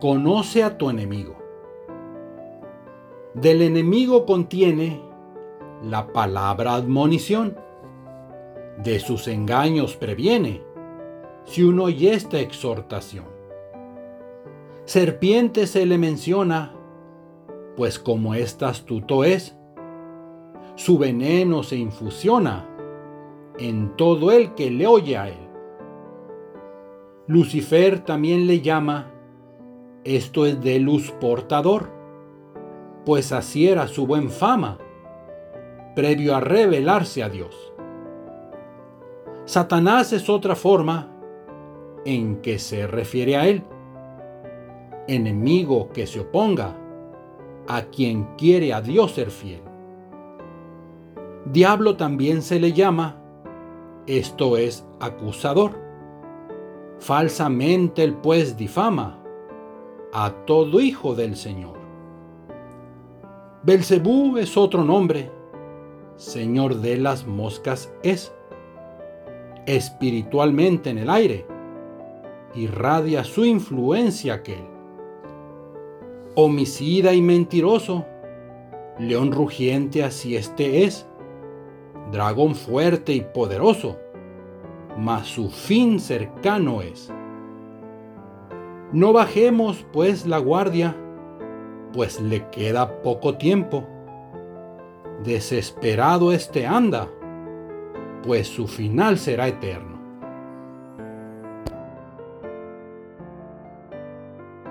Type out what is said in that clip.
Conoce a tu enemigo. Del enemigo contiene la palabra admonición. De sus engaños previene si uno oye esta exhortación. Serpiente se le menciona, pues como esta astuto es, su veneno se infusiona en todo el que le oye a él. Lucifer también le llama, esto es de luz portador, pues así era su buen fama, previo a revelarse a Dios. Satanás es otra forma en que se refiere a él, enemigo que se oponga a quien quiere a Dios ser fiel. Diablo también se le llama, esto es acusador. Falsamente el pues difama a todo hijo del Señor. Belcebú es otro nombre, Señor de las moscas es. Espiritualmente en el aire, irradia su influencia aquel. Homicida y mentiroso, león rugiente así este es, dragón fuerte y poderoso, mas su fin cercano es. No bajemos pues la guardia, pues le queda poco tiempo. Desesperado este anda, pues su final será eterno.